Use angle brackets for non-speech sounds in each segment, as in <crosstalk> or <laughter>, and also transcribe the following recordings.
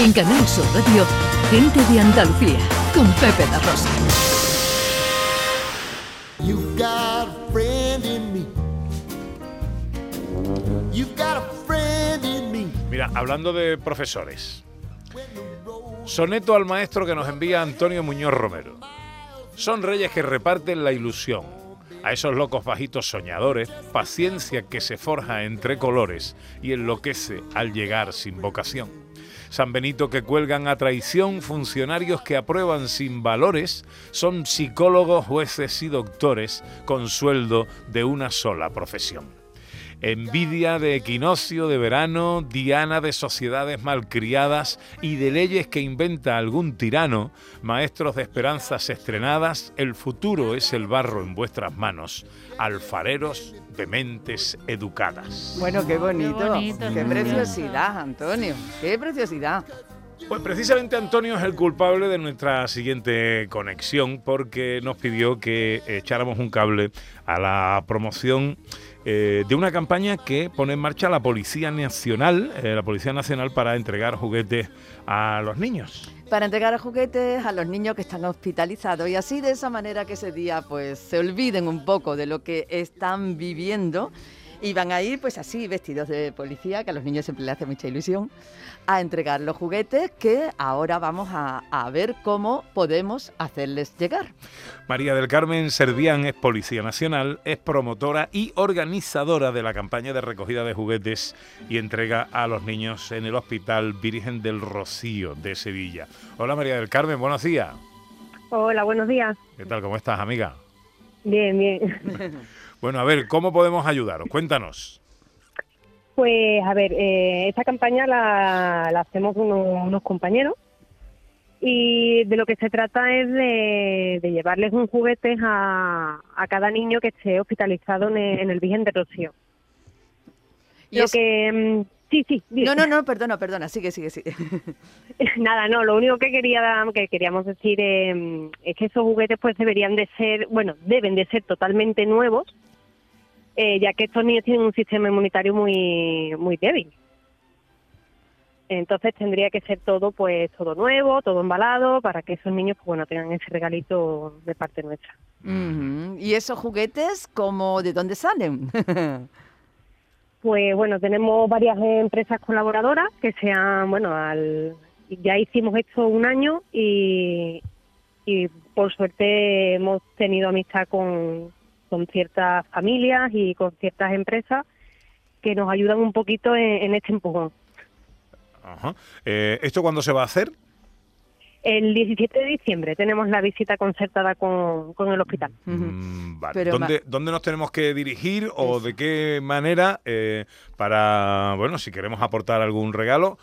En Canal Sur Radio, Gente de Andalucía, con Pepe La Rosa. You've got a friend in me. You've got a friend in me. Mira, hablando de profesores. Soneto al maestro que nos envía Antonio Muñoz Romero. Son reyes que reparten la ilusión. A esos locos bajitos soñadores, paciencia que se forja entre colores y enloquece al llegar sin vocación. San Benito que cuelgan a traición, funcionarios que aprueban sin valores, son psicólogos, jueces y doctores con sueldo de una sola profesión. Envidia de equinoccio de verano, diana de sociedades malcriadas y de leyes que inventa algún tirano, maestros de esperanzas estrenadas, el futuro es el barro en vuestras manos, alfareros de mentes educadas. Bueno, qué bonito. Qué, bonito, qué preciosidad, Antonio. Qué preciosidad. Pues precisamente Antonio es el culpable de nuestra siguiente conexión porque nos pidió que echáramos un cable a la promoción eh, de una campaña que pone en marcha la Policía Nacional, eh, la Policía Nacional para entregar juguetes a los niños. Para entregar juguetes a los niños que están hospitalizados y así de esa manera que ese día pues se olviden un poco de lo que están viviendo y van a ir pues así vestidos de policía, que a los niños siempre les hace mucha ilusión, a entregar los juguetes que ahora vamos a, a ver cómo podemos hacerles llegar. María del Carmen Servián es Policía Nacional, es promotora y organizadora de la campaña de recogida de juguetes y entrega a los niños en el Hospital Virgen del Rocío de Sevilla. Hola María del Carmen, buenos días. Hola, buenos días. ¿Qué tal? ¿Cómo estás, amiga? Bien, bien. <laughs> Bueno, a ver, ¿cómo podemos ayudaros? Cuéntanos. Pues, a ver, eh, esta campaña la, la hacemos unos, unos compañeros y de lo que se trata es de, de llevarles un juguete a, a cada niño que esté hospitalizado en el, en el Virgen de Rocío. Y lo es- que... Sí, sí. No, no, no, perdona, perdona, sigue, sigue, sigue. <laughs> Nada, no, lo único que quería que queríamos decir eh, es que esos juguetes pues deberían de ser, bueno, deben de ser totalmente nuevos, eh, ya que estos niños tienen un sistema inmunitario muy muy débil. Entonces tendría que ser todo pues todo nuevo, todo embalado para que esos niños pues bueno tengan ese regalito de parte nuestra. ¿Y esos juguetes, cómo, de dónde salen? <laughs> Pues bueno, tenemos varias empresas colaboradoras que sean, bueno, al, ya hicimos esto un año y, por suerte hemos tenido amistad con, con ciertas familias y con ciertas empresas que nos ayudan un poquito en, en este empujón. Ajá. Eh, ¿Esto cuándo se va a hacer? El 17 de diciembre tenemos la visita concertada con, con el hospital. Mm, vale. Pero ¿Dónde, dónde nos tenemos que dirigir o de qué manera eh, para, bueno, si queremos aportar algún regalo?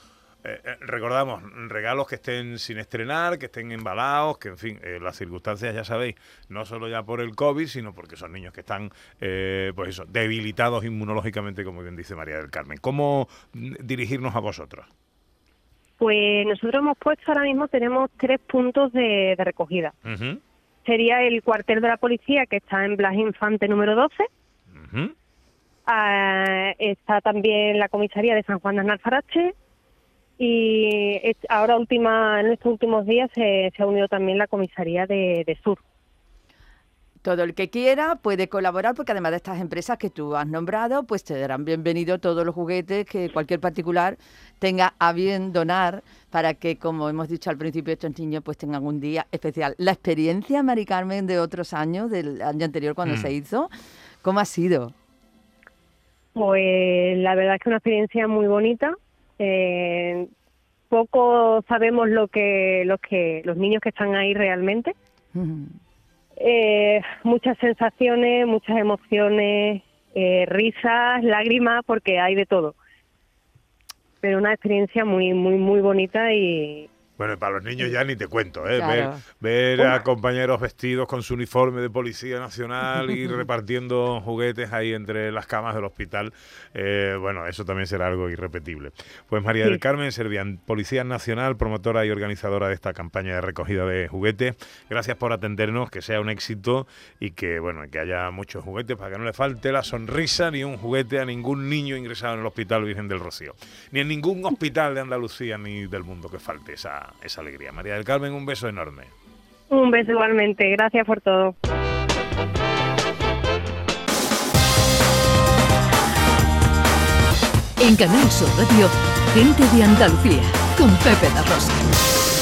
eh, eh, recordamos, regalos que estén sin estrenar, que estén embalados, que en fin, eh, las circunstancias ya sabéis, no solo ya por el COVID, sino porque son niños que están, eh, pues eso, debilitados inmunológicamente, como bien dice María del Carmen. ¿Cómo mm, dirigirnos a vosotros? Pues nosotros hemos puesto ahora mismo, tenemos tres puntos de, de recogida. Sería el cuartel de la policía que está en Blas Infante número 12. ujú. Ah, está también la comisaría de San Juan de Alfarache y es- ahora última en estos últimos días se, se ha unido también la comisaría de, de Sur. Todo el que quiera puede colaborar porque además de estas empresas que tú has nombrado, pues te darán bienvenido todos los juguetes que cualquier particular tenga a bien donar para que, como hemos dicho al principio, estos niños pues tengan un día especial. La experiencia, Mari Carmen, de otros años, del año anterior cuando Mm. se hizo, ¿cómo ha sido? Pues la verdad es que una experiencia muy bonita. Eh, poco sabemos lo que los que los niños que están ahí realmente. Eh, muchas sensaciones, muchas emociones, eh, risas, lágrimas, porque hay de todo. Pero una experiencia muy, muy, muy bonita y, Bueno, para los niños ya ni te cuento, ¿eh? Claro. Ver, ver a compañeros vestidos con su uniforme de Policía Nacional y <laughs> repartiendo juguetes ahí entre las camas del hospital, eh, bueno, eso también será algo irrepetible. Pues María del. Carmen Servián, Policía Nacional, promotora y organizadora de esta campaña de recogida de juguetes, gracias por atendernos, que sea un éxito y que, bueno, que haya muchos juguetes para que no le falte la sonrisa ni un juguete a ningún niño ingresado en el Hospital Virgen del Rocío, ni en ningún hospital de Andalucía ni del mundo que falte esa, esa alegría. María del Carmen, un beso enorme. Un beso igualmente. Gracias por todo. En Canal Sur Radio, gente de Andalucía, con Pepe La Rosa.